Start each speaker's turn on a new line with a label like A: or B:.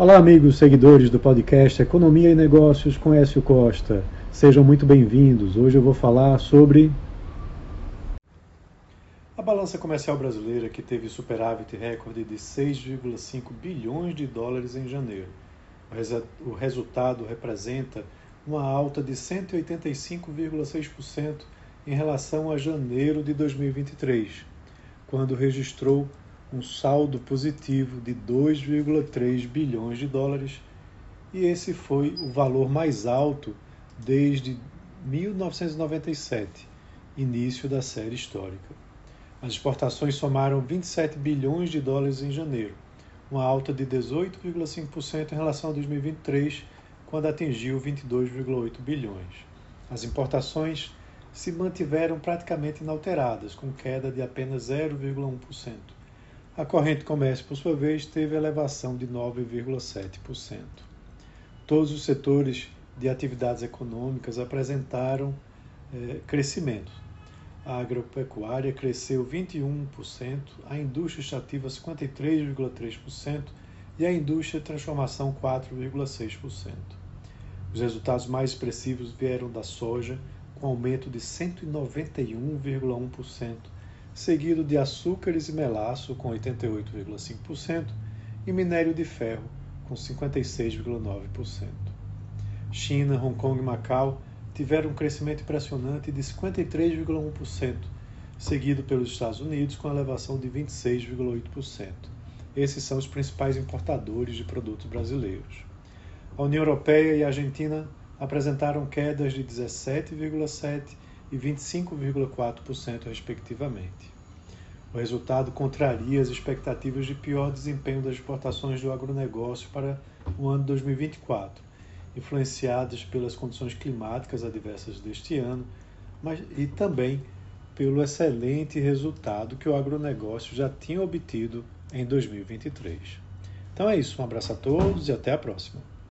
A: Olá, amigos seguidores do podcast Economia e Negócios com Écio Costa. Sejam muito bem-vindos. Hoje eu vou falar sobre a balança comercial brasileira que teve superávit recorde de 6,5 bilhões de dólares em janeiro. O resultado representa uma alta de 185,6% em relação a janeiro de 2023, quando registrou um saldo positivo de 2,3 bilhões de dólares, e esse foi o valor mais alto desde 1997, início da série histórica. As exportações somaram 27 bilhões de dólares em janeiro, uma alta de 18,5% em relação a 2023, quando atingiu 22,8 bilhões. As importações se mantiveram praticamente inalteradas, com queda de apenas 0,1%. A corrente comércio, por sua vez, teve elevação de 9,7%. Todos os setores de atividades econômicas apresentaram eh, crescimento. A agropecuária cresceu 21%, a indústria extrativa 53,3% e a indústria de transformação 4,6%. Os resultados mais expressivos vieram da soja, com aumento de 191,1%, seguido de açúcares e melaço, com 88,5%, e minério de ferro, com 56,9%. China, Hong Kong e Macau tiveram um crescimento impressionante de 53,1%, seguido pelos Estados Unidos com elevação de 26,8%. Esses são os principais importadores de produtos brasileiros. A União Europeia e a Argentina apresentaram quedas de 17,7% e 25,4%, respectivamente. O resultado contraria as expectativas de pior desempenho das exportações do agronegócio para o ano 2024, influenciadas pelas condições climáticas adversas deste ano, mas e também pelo excelente resultado que o agronegócio já tinha obtido em 2023. Então é isso, um abraço a todos e até a próxima.